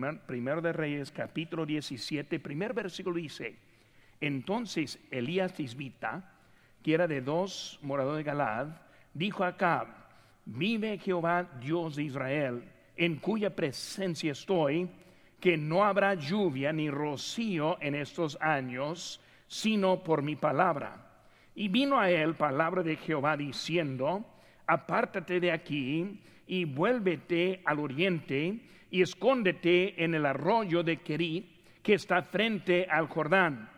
primer, primero de Reyes, capítulo 17, primer versículo dice, entonces Elías Tisbita, que era de dos moradores de Galad, dijo a Acab, vive Jehová Dios de Israel, en cuya presencia estoy, que no habrá lluvia ni rocío en estos años, sino por mi palabra. Y vino a él palabra de Jehová diciendo, apártate de aquí y vuélvete al oriente y escóndete en el arroyo de Kerit que está frente al Jordán.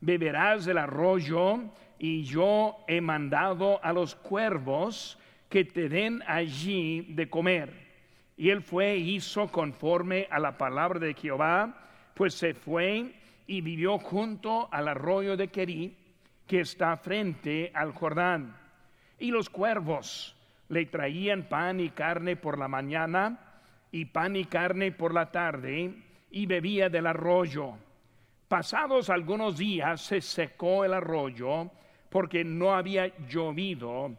Beberás del arroyo y yo he mandado a los cuervos que te den allí de comer. Y él fue e hizo conforme a la palabra de Jehová, pues se fue y vivió junto al arroyo de Kerit, que está frente al Jordán. Y los cuervos le traían pan y carne por la mañana, y pan y carne por la tarde, y bebía del arroyo. Pasados algunos días se secó el arroyo, porque no había llovido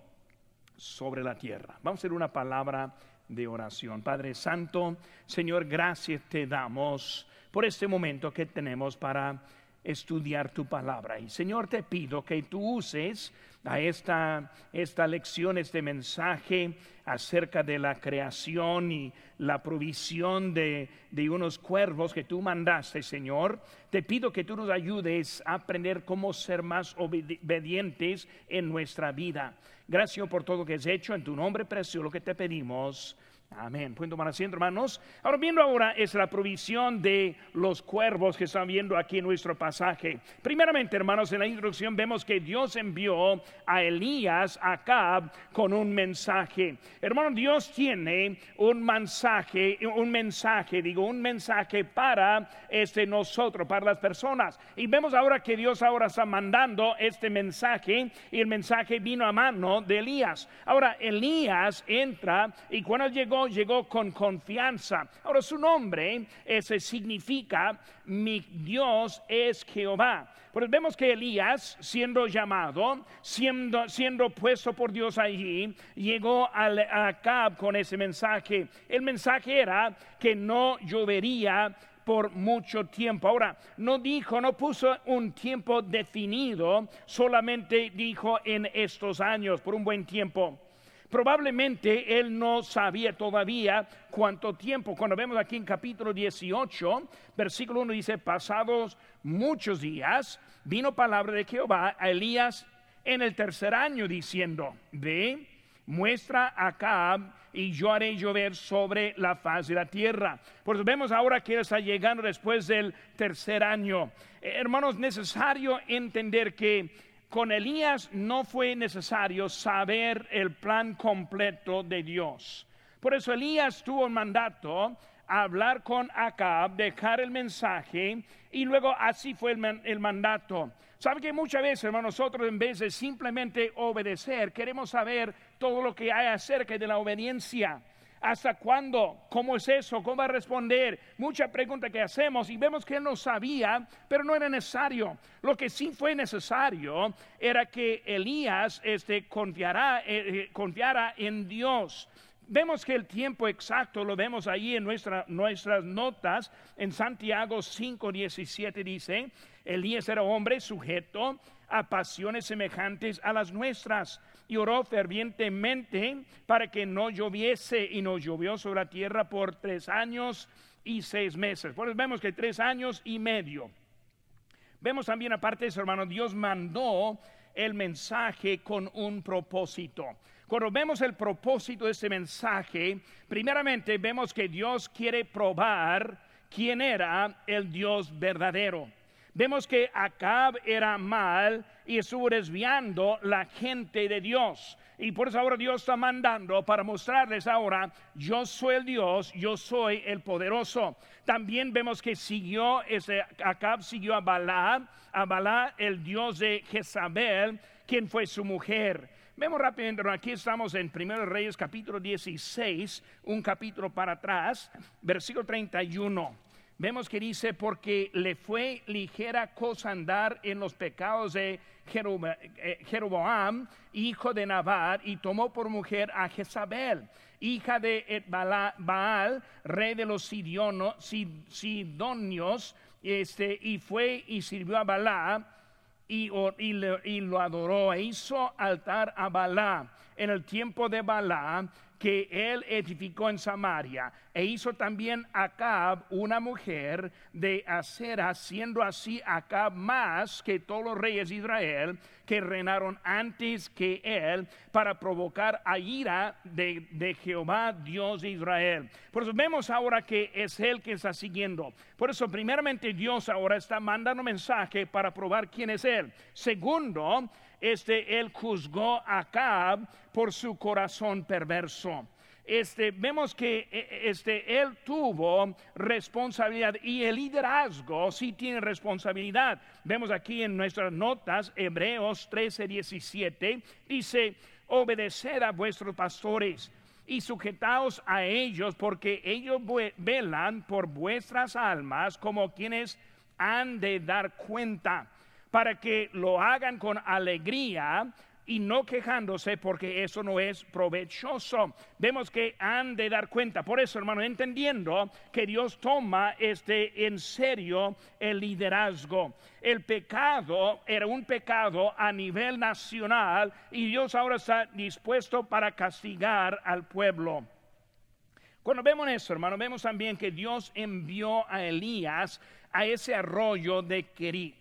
sobre la tierra. Vamos a hacer una palabra de oración. Padre Santo, Señor, gracias te damos por este momento que tenemos para estudiar tu palabra. Y Señor, te pido que tú uses a esta, esta lección, este mensaje acerca de la creación y la provisión de, de unos cuervos que tú mandaste, Señor. Te pido que tú nos ayudes a aprender cómo ser más obedientes en nuestra vida. Gracias por todo lo que has hecho. En tu nombre precioso lo que te pedimos. Amén. Pueden tomar asiento, hermanos. Ahora, viendo ahora es la provisión de los cuervos que están viendo aquí en nuestro pasaje. Primeramente, hermanos, en la introducción vemos que Dios envió a Elías acá con un mensaje. Hermano, Dios tiene un mensaje, un mensaje, digo, un mensaje para este nosotros, para las personas. Y vemos ahora que Dios ahora está mandando este mensaje y el mensaje vino a mano de Elías. Ahora, Elías entra y cuando llegó llegó con confianza. Ahora su nombre ese significa mi Dios es Jehová. Pues vemos que Elías, siendo llamado, siendo, siendo puesto por Dios allí, llegó al, a Acab con ese mensaje. El mensaje era que no llovería por mucho tiempo. Ahora, no dijo, no puso un tiempo definido, solamente dijo en estos años, por un buen tiempo. Probablemente él no sabía todavía cuánto tiempo. Cuando vemos aquí en capítulo 18, versículo 1 dice, pasados muchos días, vino palabra de Jehová a Elías en el tercer año diciendo, ve, muestra acá y yo haré llover sobre la faz de la tierra. Pues vemos ahora que está llegando después del tercer año. Eh, hermanos, necesario entender que con Elías no fue necesario saber el plan completo de Dios. Por eso Elías tuvo el mandato a hablar con Acab, dejar el mensaje y luego así fue el, mandato. Sabe que muchas veces, hermanos, nosotros en vez de simplemente obedecer, queremos saber todo lo que hay acerca de la obediencia. ¿Hasta cuándo? ¿Cómo es eso? ¿Cómo va a responder? Mucha pregunta que hacemos y vemos que él no sabía, pero no era necesario. Lo que sí fue necesario era que Elías este, confiara, eh, eh, confiara en Dios. Vemos que el tiempo exacto lo vemos ahí en nuestra, nuestras notas. En Santiago 5:17 dice, Elías era hombre sujeto a pasiones semejantes a las nuestras y oró fervientemente para que no lloviese y no llovió sobre la tierra por tres años y seis meses. Pues vemos que tres años y medio. Vemos también aparte de eso, hermano, Dios mandó el mensaje con un propósito. Cuando vemos el propósito de ese mensaje, primeramente vemos que Dios quiere probar quién era el Dios verdadero. Vemos que Acab era mal y estuvo desviando la gente de Dios. Y por eso ahora Dios está mandando para mostrarles ahora, yo soy el Dios, yo soy el poderoso. También vemos que siguió, ese, Acab siguió a Balá, a Balá el Dios de Jezabel, quien fue su mujer. Vemos rápidamente, aquí estamos en 1 Reyes capítulo 16, un capítulo para atrás, versículo 31 vemos que dice, porque le fue ligera cosa andar en los pecados de eh, Jeroboam, hijo de Navar, y tomó por mujer a Jezabel, hija de Baal, rey de los Sidonios, este, y fue y sirvió a Balá y, y, lo adoró e hizo altar a Balá en el tiempo de Balá que él edificó en Samaria e hizo también Acab una mujer de acera, siendo así Acab más que todos los reyes de Israel que reinaron antes que él para provocar a ira de, de Jehová Dios de Israel. Por eso vemos ahora que es él que está siguiendo. Por eso primeramente Dios ahora está mandando mensaje para probar quién es él. Segundo, este, él juzgó a Acab por su corazón perverso. Este, vemos que e, e, este, él tuvo responsabilidad y el liderazgo sí tiene responsabilidad. Vemos aquí en nuestras notas, Hebreos 13, 17, dice, obedeced a vuestros pastores y sujetaos a ellos porque ellos velan por vuestras almas como quienes han de dar cuenta para que lo hagan con alegría y no quejándose porque eso no es provechoso. Vemos que han de dar cuenta. Por eso, hermano, entendiendo que Dios toma este en serio el liderazgo. El pecado era un pecado a nivel nacional y Dios ahora está dispuesto para castigar al pueblo. Cuando vemos eso, hermano, vemos también que Dios envió a Elías a ese arroyo de Kerit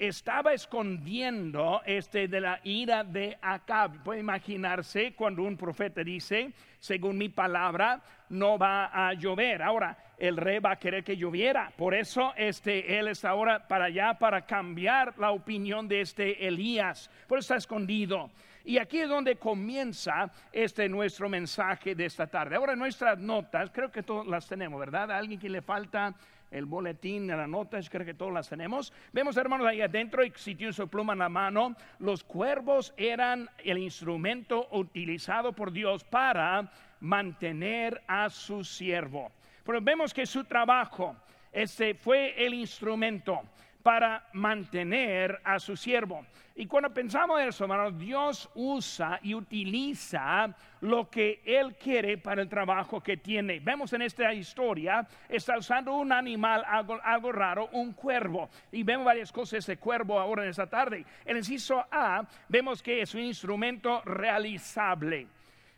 estaba escondiendo este de la ira de Acab. Puede imaginarse cuando un profeta dice, según mi palabra, no va a llover. Ahora, el rey va a querer que lloviera. Por eso este, él está ahora para allá para cambiar la opinión de este Elías. Por eso está escondido. Y aquí es donde comienza este nuestro mensaje de esta tarde. Ahora nuestras notas, creo que todas las tenemos, ¿verdad? ¿A alguien que le falta el boletín, las notas, creo que todas las tenemos. Vemos, hermanos, ahí adentro, y si tiene su pluma en la mano, los cuervos eran el instrumento utilizado por Dios para mantener a su siervo. Pero vemos que su trabajo, este fue el instrumento para mantener a su siervo. Y cuando pensamos eso, hermanos, Dios usa y utiliza lo que Él quiere para el trabajo que tiene. Vemos en esta historia, está usando un animal, algo, raro, un cuervo. Y vemos varias cosas de cuervo ahora en esta tarde. En el inciso A, vemos que es un instrumento realizable.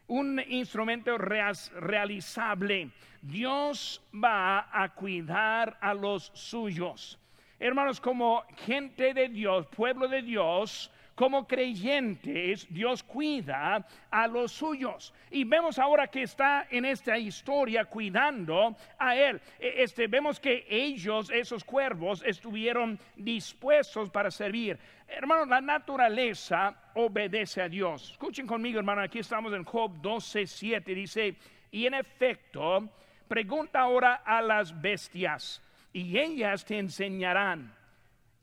Un instrumento realizable. Dios va a cuidar a los suyos hermanos, como gente de Dios, pueblo de Dios, como creyentes, Dios cuida a los suyos. Y vemos ahora que está en esta historia cuidando a Él. E, este, vemos que ellos, esos cuervos, estuvieron dispuestos para servir. Hermanos, la naturaleza obedece a Dios. Escuchen conmigo, hermano, aquí estamos en Job 12, 7. Dice, y en efecto, pregunta ahora a las bestias y ellas te enseñarán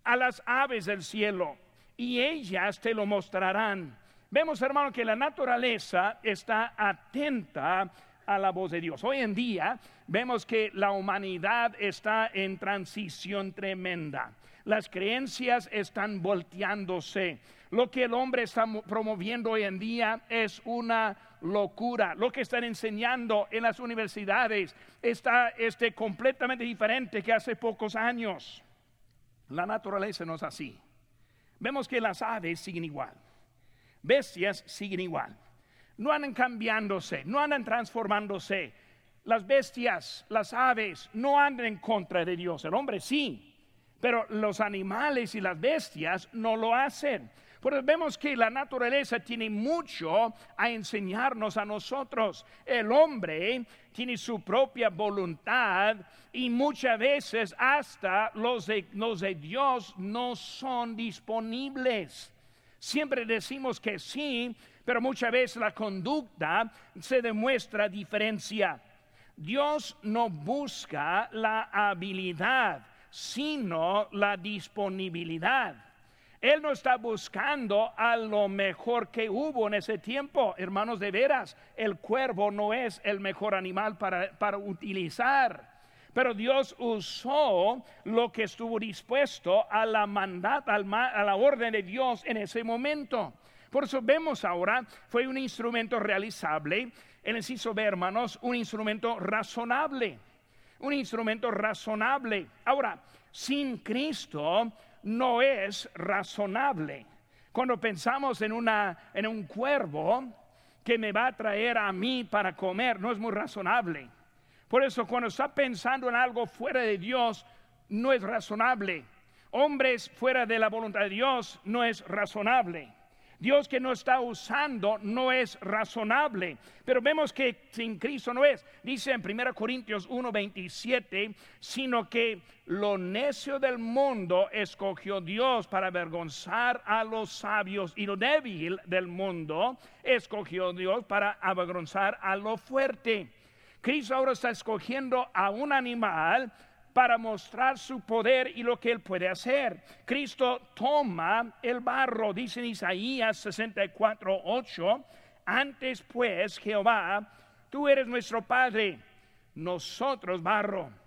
a las aves del cielo y ellas te lo mostrarán. Vemos, hermano, que la naturaleza está atenta a la voz de Dios. Hoy en día vemos que la humanidad está en transición tremenda. Las creencias están volteándose. Lo que el hombre está promoviendo hoy en día es una locura. Lo que están enseñando en las universidades está este, completamente diferente que hace pocos años. La naturaleza no es así. Vemos que las aves siguen igual. Bestias siguen igual. No andan cambiándose, no andan transformándose. Las bestias, las aves, no andan en contra de Dios. El hombre sí, pero los animales y las bestias no lo hacen. Porque vemos que la naturaleza tiene mucho a enseñarnos a nosotros. El hombre tiene su propia voluntad y muchas veces hasta los de, los de Dios no son disponibles. Siempre decimos que sí, pero muchas veces la conducta se demuestra diferencia. Dios no busca la habilidad, sino la disponibilidad. Él no está buscando a lo mejor que hubo en ese tiempo. Hermanos, de veras, el cuervo no es el mejor animal para, para utilizar. Pero Dios usó lo que estuvo dispuesto a la mandad, a la orden de Dios en ese momento. Por eso vemos ahora, fue un instrumento realizable el inciso B, hermanos, un instrumento razonable. Un instrumento razonable. Ahora, sin Cristo no es razonable. Cuando pensamos en, una, en un cuervo que me va a traer a mí para comer, no es muy razonable. Por eso cuando está pensando en algo fuera de Dios, no es razonable. Hombres fuera de la voluntad de Dios no es razonable. Dios que no está usando no es razonable. Pero vemos que sin Cristo no es. Dice en 1 Corintios 1:27, sino que lo necio del mundo escogió Dios para avergonzar a los sabios y lo débil del mundo escogió Dios para avergonzar a lo fuerte. Cristo ahora está escogiendo a un animal para mostrar su poder y lo que Él puede hacer. Cristo toma el barro, dice en Isaías 64, 8, antes pues Jehová, tú eres nuestro Padre, nosotros barro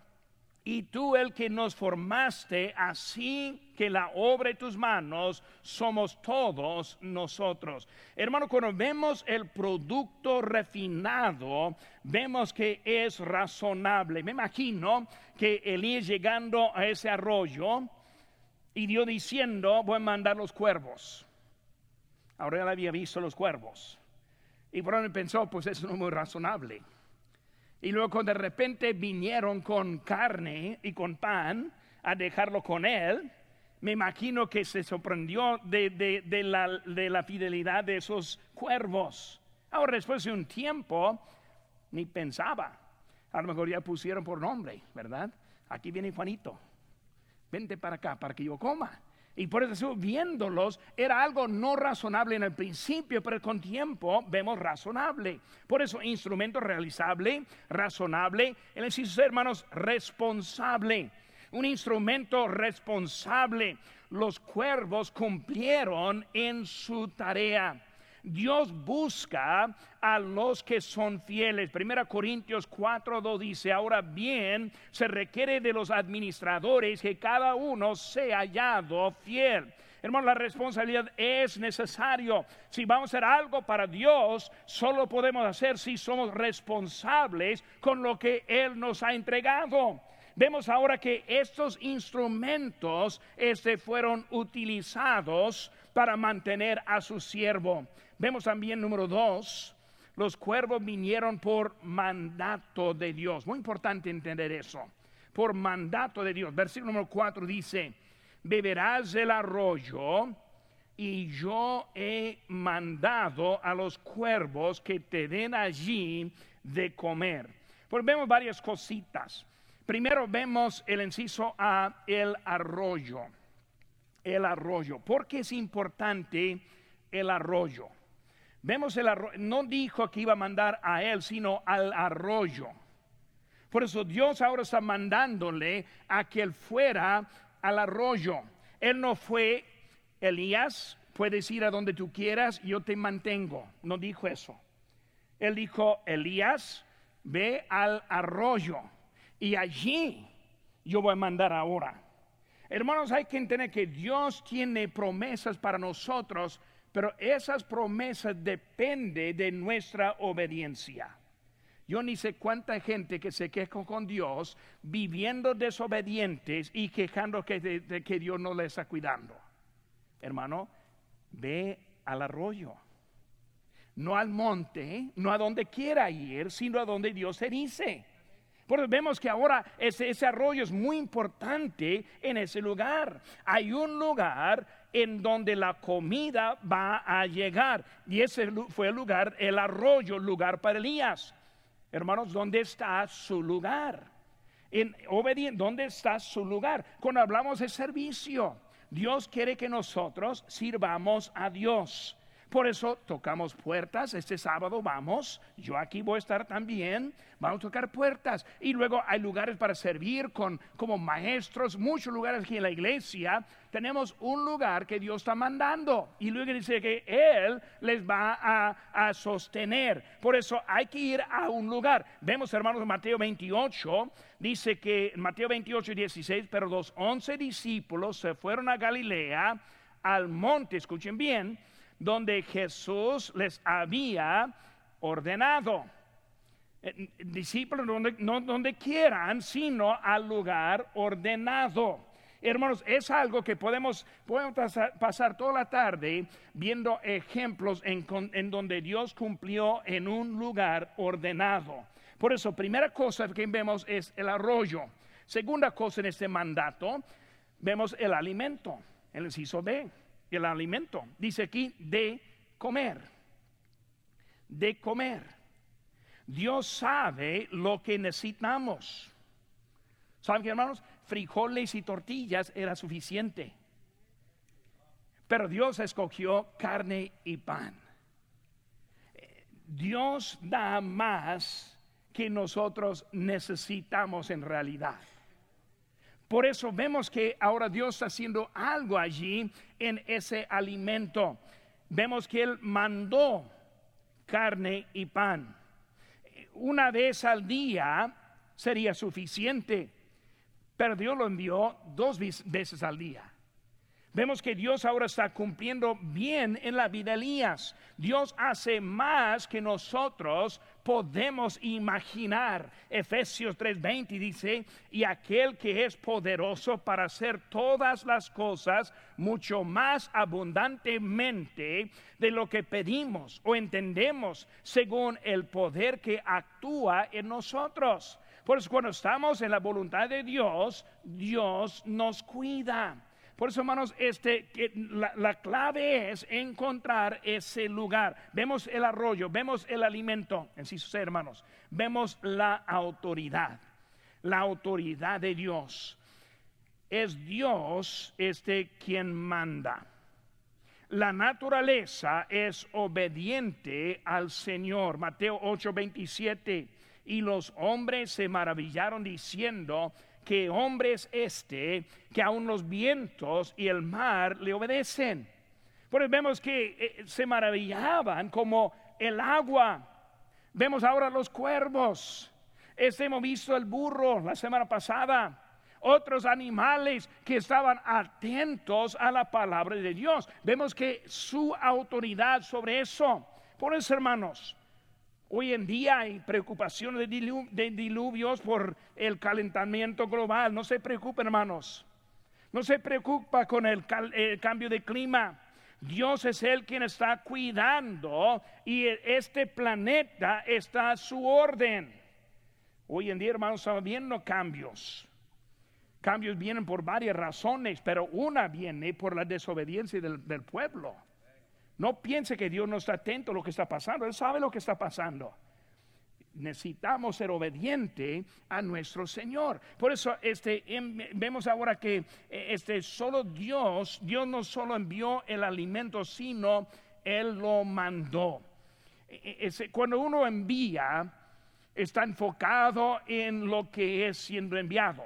y tú el que nos formaste, así que la obra de tus manos somos todos nosotros. Hermano, cuando vemos el producto refinado, vemos que es razonable. Me imagino que Elías llegando a ese arroyo y Dios diciendo, voy a mandar los cuervos. Ahora él había visto los cuervos. Y por ahí pensó, pues eso no es muy razonable. Y luego de repente vinieron con carne y con pan a dejarlo con él. Me imagino que se sorprendió de, la, de la fidelidad de esos cuervos. Ahora, después de un tiempo, ni pensaba. A lo mejor ya pusieron por nombre, ¿verdad? Aquí viene Juanito. Vente para acá para que yo coma. Y por eso viéndolos era algo no razonable en el principio, pero con tiempo vemos razonable. Por eso instrumento realizable, razonable, el inciso hermanos, responsable. Un instrumento responsable. Los cuervos cumplieron en su tarea. Dios busca a los que son fieles. Primera Corintios 4:2 dice, ahora bien, se requiere de los administradores que cada uno sea hallado fiel. Hermano, la responsabilidad es necesario. Si vamos a hacer algo para Dios, solo podemos hacer si somos responsables con lo que Él nos ha entregado. Vemos ahora que estos instrumentos este, fueron utilizados para mantener a su siervo. Vemos también número dos, los cuervos vinieron por mandato de Dios. Muy importante entender eso. Por mandato de Dios. Versículo número cuatro dice, beberás el arroyo y yo he mandado a los cuervos que te den allí de comer. Pues vemos varias cositas. Primero vemos el inciso a el arroyo. El arroyo. ¿Por qué es importante el arroyo? Vemos el arroyo, no dijo que iba a mandar a él, sino al arroyo. Por eso Dios ahora está mandándole a que él fuera al arroyo. Él no fue Elías, puedes ir a donde tú quieras, yo te mantengo. No dijo eso. Él dijo, Elías, ve al arroyo y allí yo voy a mandar ahora. Hermanos, hay que entender que Dios tiene promesas para nosotros pero esas promesas dependen de nuestra obediencia. Yo ni sé cuánta gente que se queja con Dios viviendo desobedientes y quejando que, de, que Dios no les está cuidando. Hermano, ve al arroyo. No al monte, no a donde quiera ir, sino a donde Dios se dice. Porque vemos que ahora ese arroyo es muy importante en ese lugar. Hay un lugar en donde la comida va a llegar. Y ese fue el lugar, el arroyo, lugar para Elías. Hermanos, ¿dónde está su lugar? En ¿dónde está su lugar? Cuando hablamos de servicio, Dios quiere que nosotros sirvamos a Dios. Por eso tocamos puertas. Este sábado vamos. Yo aquí voy a estar también. Vamos a tocar puertas. Y luego hay lugares para servir con, como maestros. Muchos lugares aquí en la iglesia. Tenemos un lugar que Dios está mandando. Y luego dice que Él les va a, sostener. Por eso hay que ir a un lugar. Vemos, hermanos, Mateo 28. Dice que Mateo 28 y 16. Pero los once discípulos se fueron a Galilea al monte. Escuchen bien donde Jesús les había ordenado. Eh, discípulos donde, no donde quieran, sino al lugar ordenado. Hermanos, es algo que podemos, podemos pasar, toda la tarde viendo ejemplos en, en, donde Dios cumplió en un lugar ordenado. Por eso, primera cosa que vemos es el arroyo. Segunda cosa en este mandato, vemos el alimento. El inciso B, el alimento. Dice aquí de comer. De comer. Dios sabe lo que necesitamos. ¿Saben qué, hermanos? Frijoles y tortillas era suficiente. Pero Dios escogió carne y pan. Dios da más que nosotros necesitamos en realidad. Por eso vemos que ahora Dios está haciendo algo allí en ese alimento. Vemos que Él mandó carne y pan una vez al día sería suficiente, pero Dios lo envió dos veces al día. Vemos que Dios ahora está cumpliendo bien en la vida de Elías. Dios hace más que nosotros podemos imaginar. Efesios 3:20 dice, y aquel que es poderoso para hacer todas las cosas mucho más abundantemente de lo que pedimos o entendemos según el poder que actúa en nosotros. Por eso cuando estamos en la voluntad de Dios, Dios nos cuida. Por eso, hermanos, este, la, clave es encontrar ese lugar. Vemos el arroyo, vemos el alimento, en sí, hermanos, vemos la autoridad, la autoridad de Dios. Es Dios este quien manda. La naturaleza es obediente al Señor. Mateo 8:27. Y los hombres se maravillaron diciendo, que hombre es este que aun los vientos y el mar le obedecen. Pues vemos que eh, se maravillaban como el agua. Vemos ahora los cuervos. Este hemos visto el burro la semana pasada. Otros animales que estaban atentos a la palabra de Dios. Vemos que su autoridad sobre eso. Por eso, hermanos, Hoy en día hay preocupación de, diluvios por el calentamiento global. No se preocupen, hermanos. No se preocupa con el, cambio de clima. Dios es el quien está cuidando y este planeta está a su orden. Hoy en día, hermanos, estamos viendo cambios. Cambios vienen por varias razones, pero una viene por la desobediencia del pueblo. No piense que Dios no está atento a lo que está pasando. Él sabe lo que está pasando. Necesitamos ser obediente a nuestro Señor. Por eso este, em, vemos ahora que eh, este, solo Dios, Dios no solo envió el alimento, sino Él lo mandó. E, e, cuando uno envía, está enfocado en lo que es siendo enviado.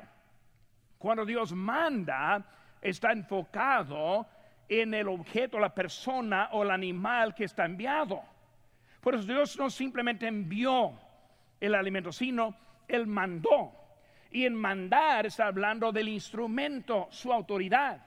Cuando Dios manda, está enfocado en el objeto, la persona o el animal que está enviado. Por eso Dios no simplemente envió el alimento, sino Él mandó. Y en mandar está hablando del instrumento, su autoridad.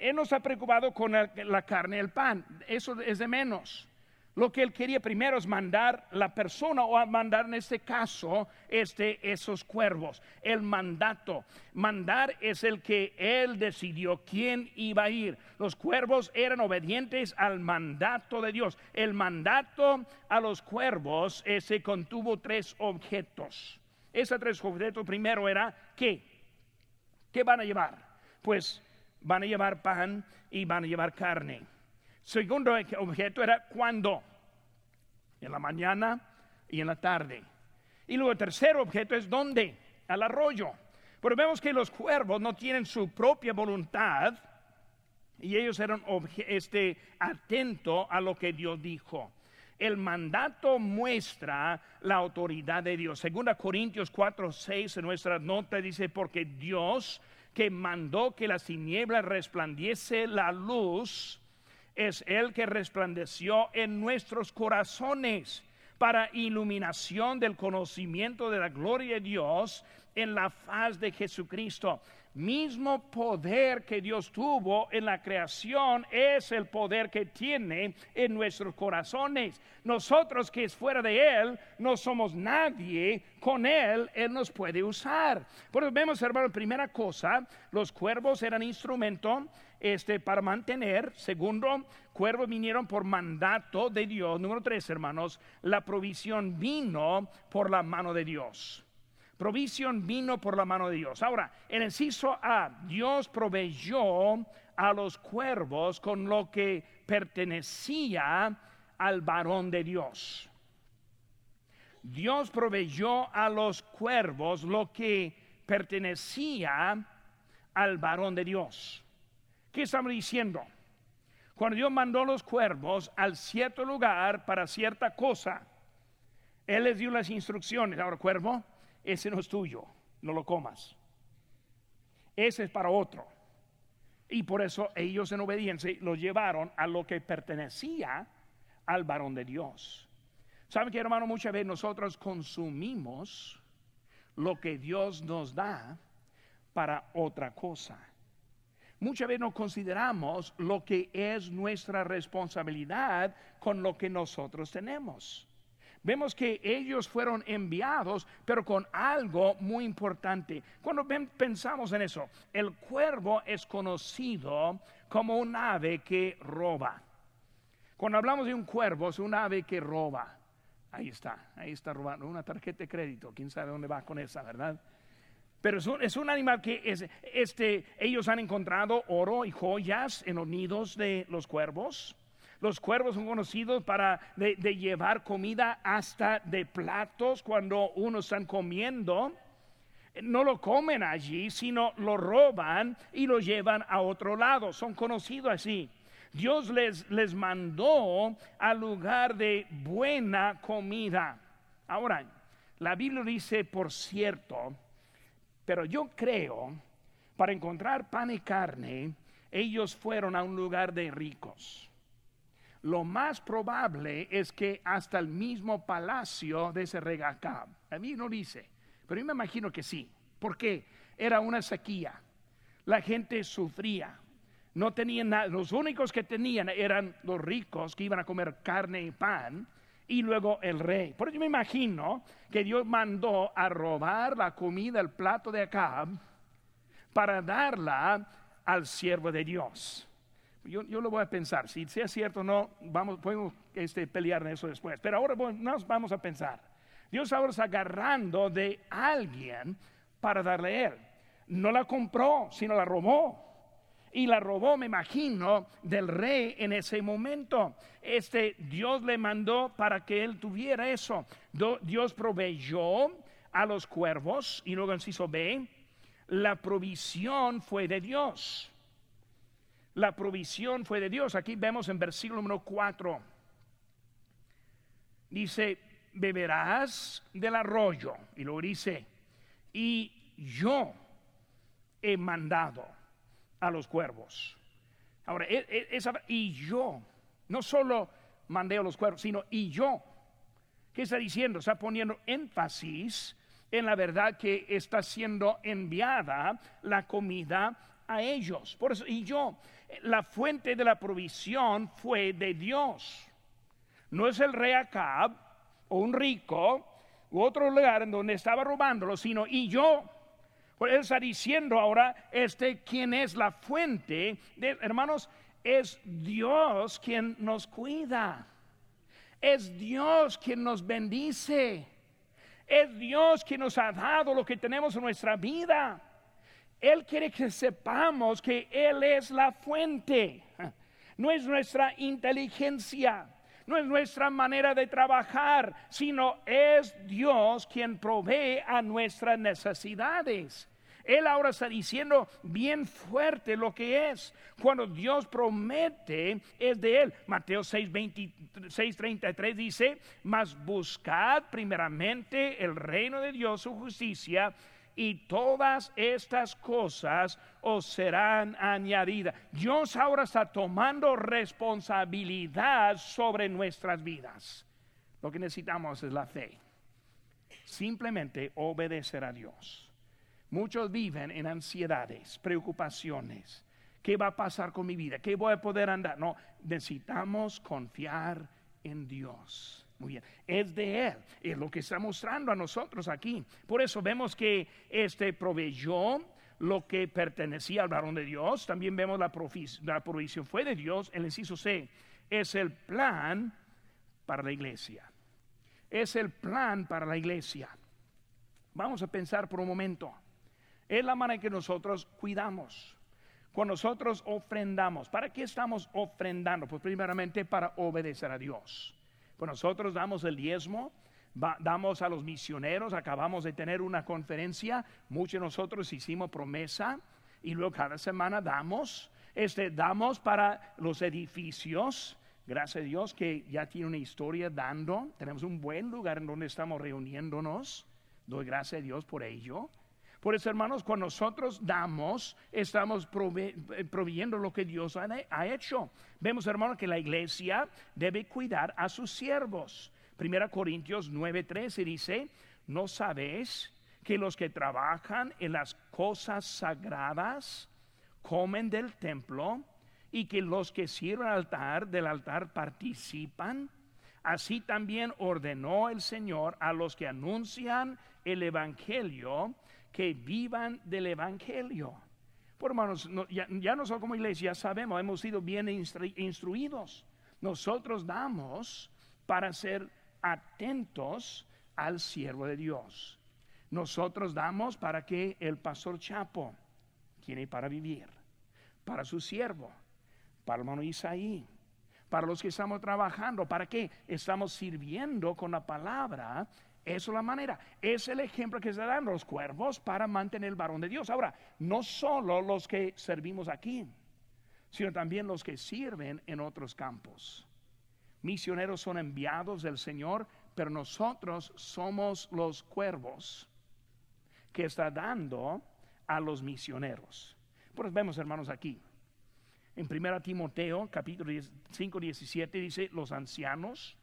Él no está preocupado con la carne el pan, eso es de menos. Lo que él quería primero es mandar la persona o mandar en este caso este, esos cuervos. El mandato. Mandar es el que él decidió quién iba a ir. Los cuervos eran obedientes al mandato de Dios. El mandato a los cuervos se contuvo tres objetos. Esos tres objetos primero era ¿qué? ¿Qué van a llevar? Pues van a llevar pan y van a llevar carne. Segundo objeto era cuándo, en la mañana y en la tarde. Y luego el tercer objeto es dónde, al arroyo. Pero vemos que los cuervos no tienen su propia voluntad y ellos eran este, atentos a lo que Dios dijo. El mandato muestra la autoridad de Dios. Segunda Corintios 4, 6 en nuestra nota dice, porque Dios que mandó que las tinieblas resplandiese la luz, es el que resplandeció en nuestros corazones para iluminación del conocimiento de la gloria de Dios en la faz de Jesucristo. Mismo poder que Dios tuvo en la creación es el poder que tiene en nuestros corazones. Nosotros que es fuera de Él no somos nadie, con Él Él nos puede usar. Por eso vemos, hermano, primera cosa, los cuervos eran instrumento este, para mantener. Segundo, cuervos vinieron por mandato de Dios. Número tres, hermanos, la provisión vino por la mano de Dios. Provisión vino por la mano de Dios. Ahora, el inciso A, Dios proveyó a los cuervos con lo que pertenecía al varón de Dios. Dios proveyó a los cuervos lo que pertenecía al varón de Dios. ¿Qué estamos diciendo? Cuando Dios mandó los cuervos al cierto lugar para cierta cosa, Él les dio las instrucciones. Ahora, cuervo, ese no es tuyo, no lo comas. Ese es para otro. Y por eso ellos en obediencia lo llevaron a lo que pertenecía al varón de Dios. ¿Saben que hermano? Muchas veces nosotros consumimos lo que Dios nos da para otra cosa. Muchas veces no consideramos lo que es nuestra responsabilidad con lo que nosotros tenemos vemos que ellos fueron enviados, pero con algo muy importante. Cuando pensamos en eso, el cuervo es conocido como un ave que roba. Cuando hablamos de un cuervo, es un ave que roba. Ahí está, ahí está robando una tarjeta de crédito. Quién sabe dónde va con esa, ¿verdad? Pero es un, es un, animal que es, este, ellos han encontrado oro y joyas en los nidos de los cuervos. Los cuervos son conocidos para de, llevar comida hasta de platos cuando uno están comiendo no lo comen allí, sino lo roban y lo llevan a otro lado. Son conocidos así. Dios les, les mandó al lugar de buena comida. Ahora, la Biblia dice, por cierto, pero yo creo, para encontrar pan y carne, ellos fueron a un lugar de ricos lo más probable es que hasta el mismo palacio de ese rey A mí no dice, pero yo me imagino que sí. porque Era una sequía. La gente sufría. No tenían nada. Los únicos que tenían eran los ricos que iban a comer carne y pan. Y luego el rey. Por eso me imagino que Dios mandó a robar la comida, el plato de Acab, para darla al siervo de Dios. Yo, lo voy a pensar, si sea cierto o no, vamos, podemos este, pelear en eso después. Pero ahora nos vamos a pensar. Dios ahora está agarrando de alguien para darle a él. No la compró, sino la robó. Y la robó, me imagino, del rey en ese momento. Este Dios le mandó para que él tuviera eso. Dios proveyó a los cuervos, y luego inciso B, la provisión fue de Dios. La provisión fue de Dios. Aquí vemos en versículo número 4. Dice, beberás del arroyo. Y luego dice, y yo he mandado a los cuervos. Ahora, e, e, esa, y yo, no solo mandé a los cuervos, sino y yo. ¿Qué está diciendo? Está poniendo énfasis en la verdad que está siendo enviada la comida a ellos. Por eso, y yo, la fuente de la provisión fue de Dios. No es el rey Acab o un rico u otro lugar en donde estaba robándolo, sino y yo. Él está diciendo ahora, este, ¿quién es la fuente? De, hermanos, es Dios quien nos cuida. Es Dios quien nos bendice. Es Dios quien nos ha dado lo que tenemos en nuestra vida. Él quiere que sepamos que Él es la fuente. No es nuestra inteligencia, no es nuestra manera de trabajar, sino es Dios quien provee a nuestras necesidades. Él ahora está diciendo bien fuerte lo que es. Cuando Dios promete, es de Él. Mateo 6, 33 dice, mas buscad primeramente el reino de Dios, su justicia, y todas estas cosas os serán añadidas. Dios ahora está tomando responsabilidad sobre nuestras vidas. Lo que necesitamos es la fe. Simplemente obedecer a Dios. Muchos viven en ansiedades, preocupaciones. ¿Qué va a pasar con mi vida? ¿Qué voy a poder andar? No, necesitamos confiar en Dios. Muy bien, es de Él, es lo que está mostrando a nosotros aquí. Por eso vemos que este proveyó lo que pertenecía al varón de Dios. También vemos la, la provisión fue de Dios. El inciso C es el plan para la iglesia. Es el plan para la iglesia. Vamos a pensar por un momento. Es la manera en que nosotros cuidamos. Cuando nosotros ofrendamos, ¿para qué estamos ofrendando? Pues primeramente para obedecer a Dios. Pues nosotros damos el diezmo, damos a los misioneros, acabamos de tener una conferencia, muchos de nosotros hicimos promesa y luego cada semana damos, este, damos para los edificios, gracias a Dios que ya tiene una historia dando, tenemos un buen lugar en donde estamos reuniéndonos, doy gracias a Dios por ello. Por eso, hermanos, cuando nosotros damos, estamos eh, proveyendo lo que Dios ha, hecho. Vemos, hermanos, que la iglesia debe cuidar a sus siervos. Primera Corintios 9:13 dice, ¿no sabéis que los que trabajan en las cosas sagradas comen del templo y que los que sirven al altar del altar participan? Así también ordenó el Señor a los que anuncian el Evangelio que vivan del Evangelio. Por hermanos, ya, ya, nosotros como iglesia sabemos, hemos sido bien instruidos. Nosotros damos para ser atentos al siervo de Dios. Nosotros damos para que el pastor Chapo tiene para vivir, para su siervo, para el hermano Isaí, para los que estamos trabajando, para que estamos sirviendo con la palabra eso es la manera. Es el ejemplo que se dan los cuervos para mantener el varón de Dios. Ahora, no solo los que servimos aquí, sino también los que sirven en otros campos. Misioneros son enviados del Señor, pero nosotros somos los cuervos que está dando a los misioneros. Pues vemos, hermanos, aquí. En 1 Timoteo, capítulo 5, 17, dice, los ancianos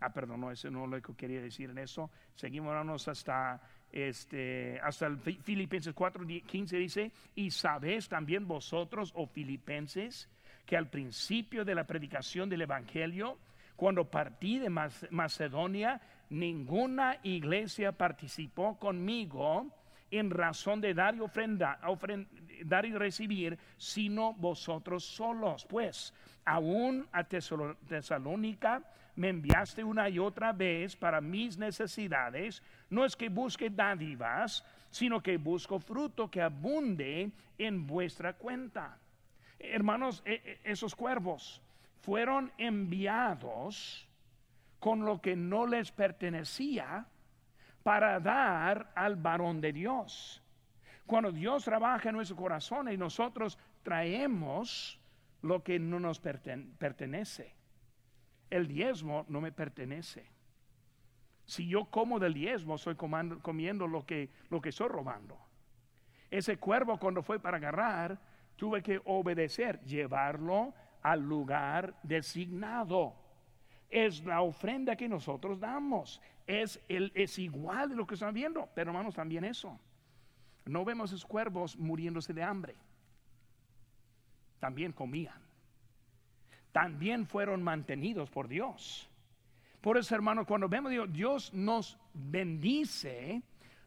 Ah, perdón, no, eso no es lo que quería decir en eso. Seguimos hasta, este, hasta el Filipenses 4, 15 dice, y sabéis también vosotros, oh filipenses, que al principio de la predicación del Evangelio, cuando partí de Macedonia, ninguna iglesia participó conmigo en razón de dar y ofrenda, dar y recibir, sino vosotros solos. Pues, aún a Tesalónica, me enviaste una y otra vez para mis necesidades, no es que busque dádivas, sino que busco fruto que abunde en vuestra cuenta. Hermanos, e, e, esos cuervos fueron enviados con lo que no les pertenecía para dar al varón de Dios. Cuando Dios trabaja en nuestro corazón y nosotros traemos lo que no nos pertenece el diezmo no me pertenece. Si yo como del diezmo, estoy comiendo lo que, lo que estoy robando. Ese cuervo cuando fue para agarrar, tuve que obedecer, llevarlo al lugar designado. Es la ofrenda que nosotros damos. Es, el, es igual de lo que están viendo. Pero hermanos, también eso. No vemos esos cuervos muriéndose de hambre. También comían también fueron mantenidos por Dios. Por eso, hermano, cuando vemos Dios, Dios nos bendice,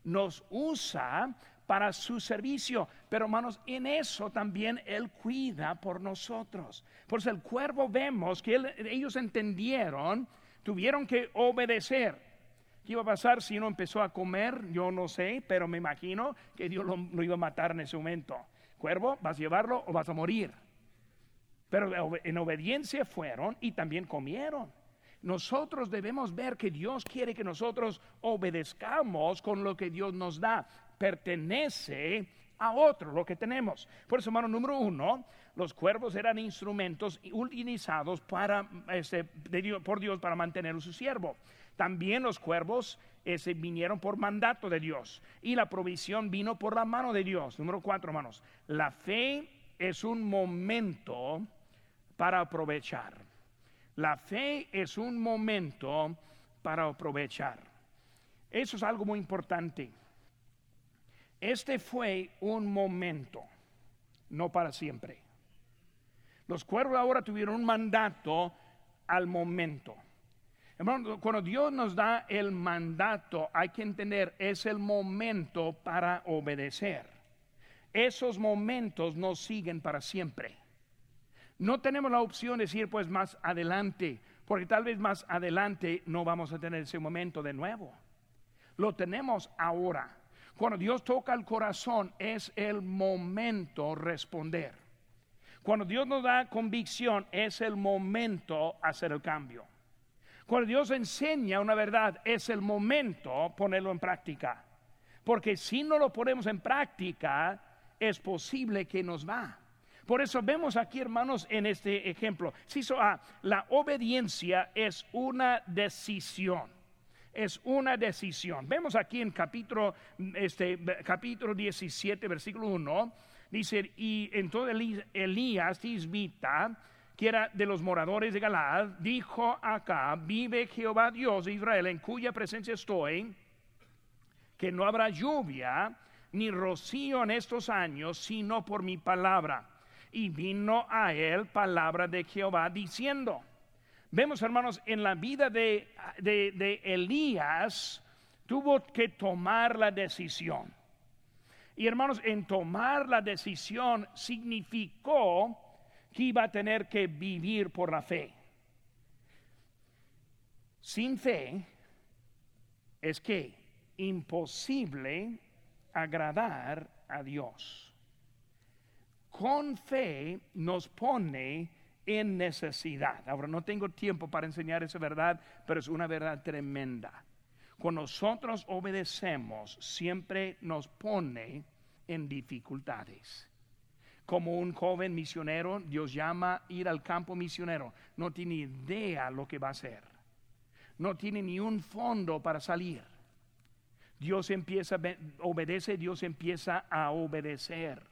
nos usa para su servicio. Pero hermanos, en eso también Él cuida por nosotros. Por eso el cuervo vemos que ellos entendieron, tuvieron que obedecer. ¿Qué iba a pasar si no empezó a comer? Yo no sé, pero me imagino que Dios lo iba a matar en ese momento. Cuervo, ¿vas a llevarlo o vas a morir? Pero en obediencia fueron y también comieron. Nosotros debemos ver que Dios quiere que nosotros obedezcamos con lo que Dios nos da. Pertenece a otro lo que tenemos. Por eso, hermano, número uno, los cuervos eran instrumentos utilizados para, este, por Dios para mantener a su siervo. También los cuervos ese, vinieron por mandato de Dios y la provisión vino por la mano de Dios. Número cuatro, hermanos, la fe es un momento para aprovechar. La fe es un momento para aprovechar. Eso es algo muy importante. Este fue un momento, no para siempre. Los cuervos ahora tuvieron un mandato al momento. Cuando Dios nos da el mandato, hay que entender, es el momento para obedecer. Esos momentos nos siguen para siempre. No tenemos la opción de decir, pues más adelante, porque tal vez más adelante no vamos a tener ese momento de nuevo. Lo tenemos ahora. Cuando Dios toca el corazón, es el momento responder. Cuando Dios nos da convicción, es el momento hacer el cambio. Cuando Dios enseña una verdad, es el momento ponerlo en práctica. Porque si no lo ponemos en práctica, es posible que nos va. Por eso vemos aquí, hermanos, en este ejemplo, si ah, la obediencia es una decisión. Es una decisión. Vemos aquí en capítulo, este, capítulo 17, versículo 1, dice, y entonces Elías tisbita que era de los moradores de Galaad, dijo acá, vive Jehová Dios de Israel, en cuya presencia estoy, que no habrá lluvia ni rocío en estos años, sino por mi palabra. Y vino a él palabra de Jehová diciendo, vemos hermanos, en la vida de, Elías, tuvo que tomar la decisión. Y hermanos, en tomar la decisión significó que iba a tener que vivir por la fe. Sin fe es que imposible agradar a Dios. Con fe nos pone en necesidad. Ahora no tengo tiempo para enseñar esa verdad, pero es una verdad tremenda. Cuando nosotros obedecemos, siempre nos pone en dificultades como un joven misionero, Dios llama a ir al campo misionero. No tiene idea lo que va a hacer. No tiene ni un fondo para salir. Dios empieza, obedece, Dios empieza a obedecer.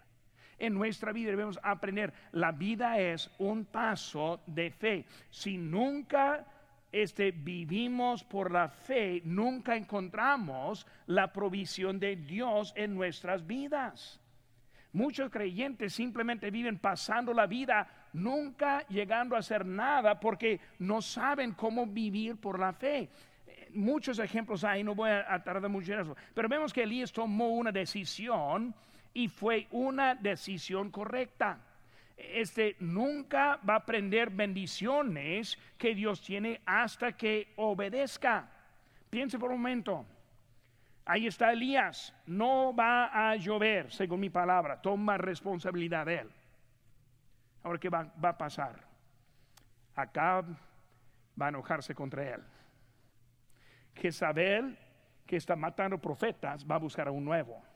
En nuestra vida debemos aprender, la vida es un paso de fe. Si nunca este, vivimos por la fe, nunca encontramos la provisión de Dios en nuestras vidas. Muchos creyentes simplemente viven pasando la vida, nunca llegando a hacer nada porque no saben cómo vivir por la fe. Muchos ejemplos hay, no voy a tardar mucho en eso, pero vemos que Elías tomó una decisión y fue una decisión correcta. Este nunca va a aprender bendiciones que Dios tiene hasta que obedezca. Piense por un momento. Ahí está Elías, no va a llover, según mi palabra, toma responsabilidad de él. Ahora, ¿qué va, a pasar? Acá va a enojarse contra él. Jezabel, que está matando profetas, va a buscar a un nuevo.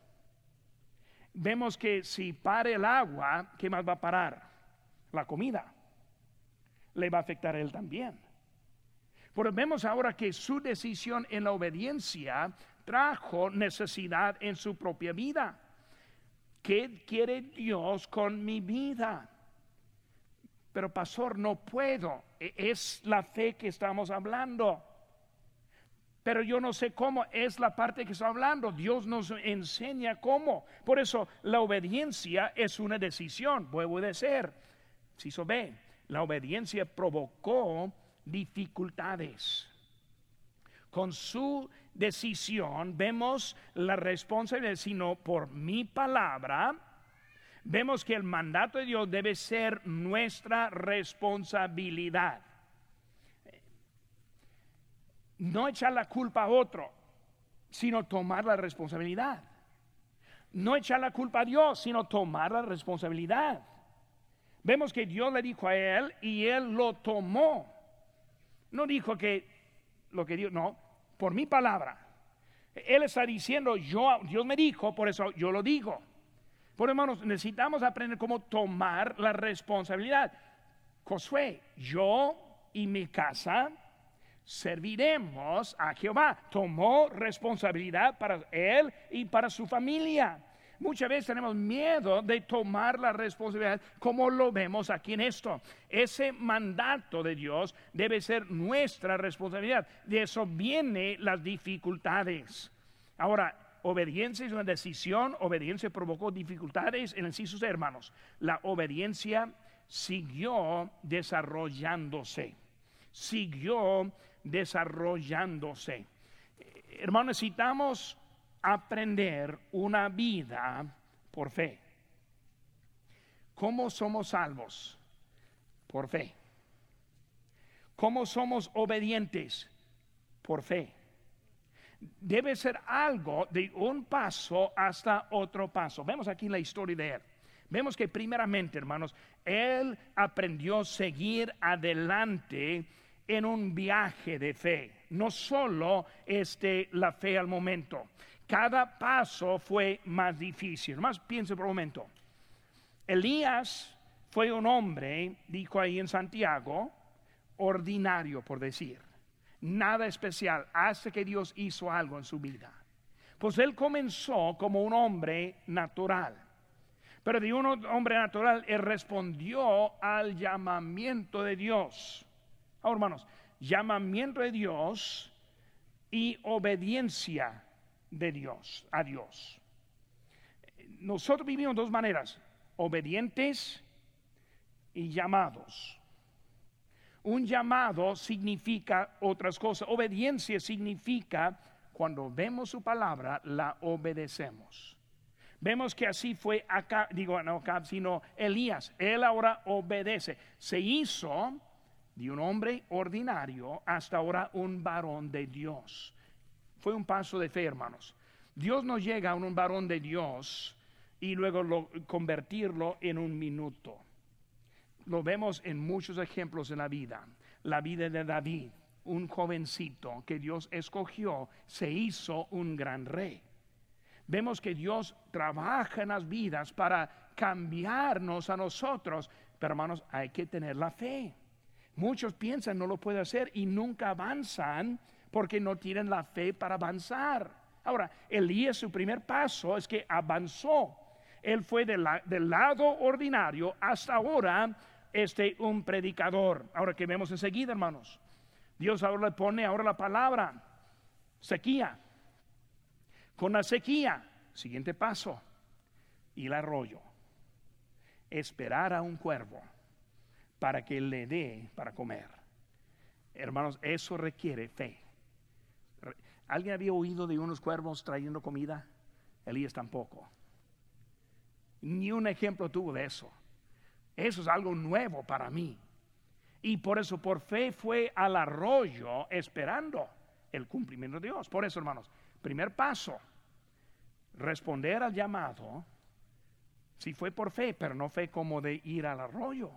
Vemos que si para el agua, ¿qué más va a parar? La comida. Le va a afectar a él también. Pero vemos ahora que su decisión en la obediencia trajo necesidad en su propia vida. ¿Qué quiere Dios con mi vida? Pero pastor, no puedo. E, es la fe que estamos hablando. Pero yo no sé cómo, es la parte que está hablando. Dios nos enseña cómo. Por eso la obediencia es una decisión, vuelvo a decir. Si se ve, la obediencia provocó dificultades. Con su decisión vemos la responsabilidad, sino por mi palabra, vemos que el mandato de Dios debe ser nuestra responsabilidad. No echar la culpa a otro, sino tomar la responsabilidad. No echar la culpa a Dios, sino tomar la responsabilidad. Vemos que Dios le dijo a él y él lo tomó. No dijo que lo que Dios, no, por mi palabra. Él está diciendo, yo, Dios me dijo, por eso yo lo digo. Por hermanos, necesitamos aprender cómo tomar la responsabilidad. Josué, yo y mi casa serviremos a Jehová. Tomó responsabilidad para él y para su familia. Muchas veces tenemos miedo de tomar la responsabilidad como lo vemos aquí en esto. Ese mandato de Dios debe ser nuestra responsabilidad. De eso vienen las dificultades. Ahora, obediencia es una decisión, obediencia provocó dificultades en el sí sus hermanos. La obediencia siguió desarrollándose, siguió desarrollándose. Hermanos, necesitamos aprender una vida por fe. ¿Cómo somos salvos? Por fe. ¿Cómo somos obedientes? Por fe. Debe ser algo de un paso hasta otro paso. Vemos aquí la historia de él. Vemos que primeramente, hermanos, él aprendió a seguir adelante en un viaje de fe. No solo este, la fe al momento. Cada paso fue más difícil. Más piense por un momento. Elías fue un hombre, dijo ahí en Santiago, ordinario, por decir. Nada especial, hasta que Dios hizo algo en su vida. Pues él comenzó como un hombre natural. Pero de un hombre natural, él respondió al llamamiento de Dios. Ahora, hermanos, llamamiento de Dios y obediencia de Dios, a Dios. Nosotros vivimos dos maneras, obedientes y llamados. Un llamado significa otras cosas. Obediencia significa cuando vemos su palabra, la obedecemos. Vemos que así fue acá, digo, no acá, sino Elías. Él ahora obedece. Se hizo de un hombre ordinario hasta ahora un varón de Dios. Fue un paso de fe, hermanos. Dios no llega a un varón de Dios y luego lo, convertirlo en un minuto. Lo vemos en muchos ejemplos en la vida. La vida de David, un jovencito que Dios escogió, se hizo un gran rey. Vemos que Dios trabaja en las vidas para cambiarnos a nosotros, pero hermanos, hay que tener la fe. Muchos piensan no lo puede hacer y nunca avanzan porque no tienen la fe para avanzar. Ahora, Elías su primer paso es que avanzó. Él fue del lado ordinario hasta ahora este un predicador. Ahora que vemos enseguida, hermanos. Dios ahora le pone ahora la palabra sequía. Con la sequía, siguiente paso, y el arroyo. Esperar a un cuervo para que le dé para comer. Hermanos, eso requiere fe. ¿Alguien había oído de unos cuervos trayendo comida? Elías tampoco. Ni un ejemplo tuvo de eso. Eso es algo nuevo para mí. Y por eso por fe fue al arroyo esperando el cumplimiento de Dios. Por eso, hermanos, primer paso, responder al llamado, si fue por fe, pero no fue como de ir al arroyo.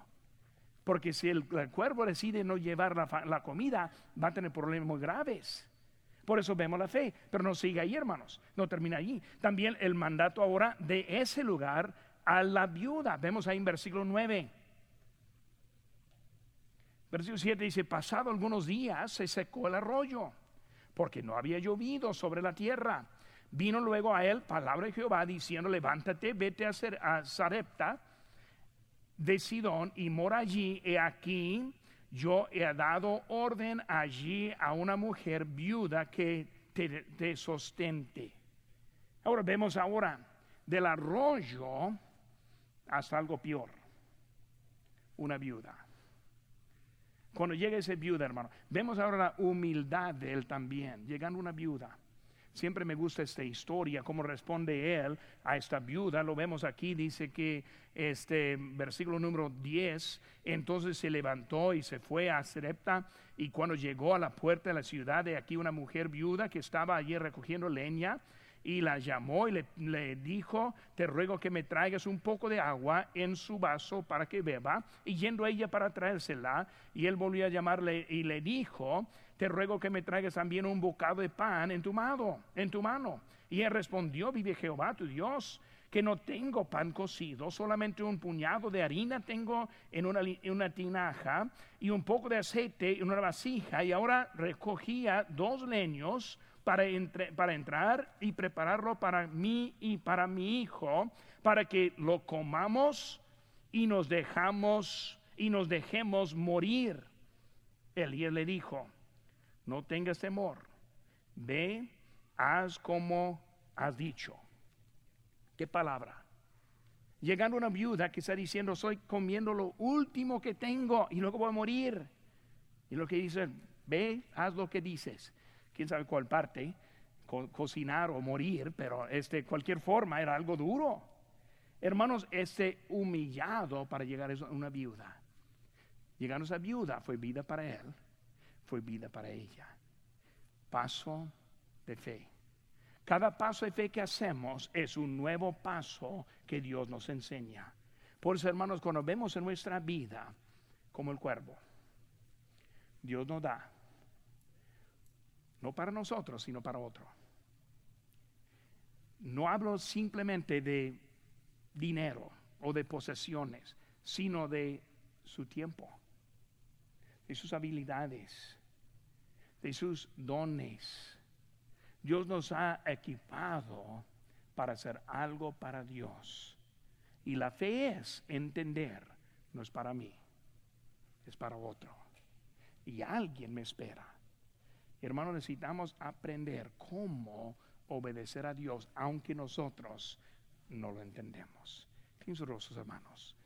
Porque si el, cuervo decide no llevar la, comida, va a tener problemas muy graves. Por eso vemos la fe, pero no sigue ahí, hermanos, no termina allí. También el mandato ahora de ese lugar a la viuda. Vemos ahí en versículo 9. Versículo 7 dice, pasado algunos días se secó el arroyo, porque no había llovido sobre la tierra. Vino luego a él palabra de Jehová diciendo, levántate, vete a, a Sarepta de Sidón y mora allí, he aquí, yo he dado orden allí a una mujer viuda que te, sostente. Ahora vemos ahora del arroyo hasta algo peor, una viuda. Cuando llega esa viuda, hermano, vemos ahora la humildad de él también, llegando una viuda. Siempre me gusta esta historia, cómo responde él a esta viuda. Lo vemos aquí, dice que este versículo número 10, entonces se levantó y se fue a Serepta y cuando llegó a la puerta de la ciudad, de aquí una mujer viuda que estaba allí recogiendo leña y la llamó y le, dijo, te ruego que me traigas un poco de agua en su vaso para que beba. Y yendo ella para traérsela, y él volvió a llamarle y le dijo, te ruego que me traigas también un bocado de pan en tu mano, en tu mano. Y él respondió, vive Jehová tu Dios, que no tengo pan cocido, solamente un puñado de harina tengo en una, tinaja y un poco de aceite en una vasija. Y ahora recogía dos leños para, para entrar y prepararlo para mí y para mi hijo, para que lo comamos y nos dejamos y nos dejemos morir. Elías le dijo, no tengas temor, ve, haz como has dicho. ¿Qué palabra? Llegando una viuda que está diciendo, estoy comiendo lo último que tengo y luego voy a morir. Y lo que dice, ve, haz lo que dices. Quién sabe cuál parte, cocinar o morir, pero este, cualquier forma era algo duro. Hermanos, este humillado para llegar a una viuda. Llegando a esa viuda fue vida para él, fue vida para ella. Paso de fe. Cada paso de fe que hacemos es un nuevo paso que Dios nos enseña. Por eso, hermanos, cuando vemos en nuestra vida como el cuervo, Dios nos da, no para nosotros, sino para otro. No hablo simplemente de dinero o de posesiones, sino de su tiempo, de sus habilidades, de sus dones. Dios nos ha equipado para hacer algo para Dios. Y la fe es entender, no es para mí, es para otro. Y alguien me espera. Hermano, necesitamos aprender cómo obedecer a Dios, aunque nosotros no lo entendemos. Hermanos.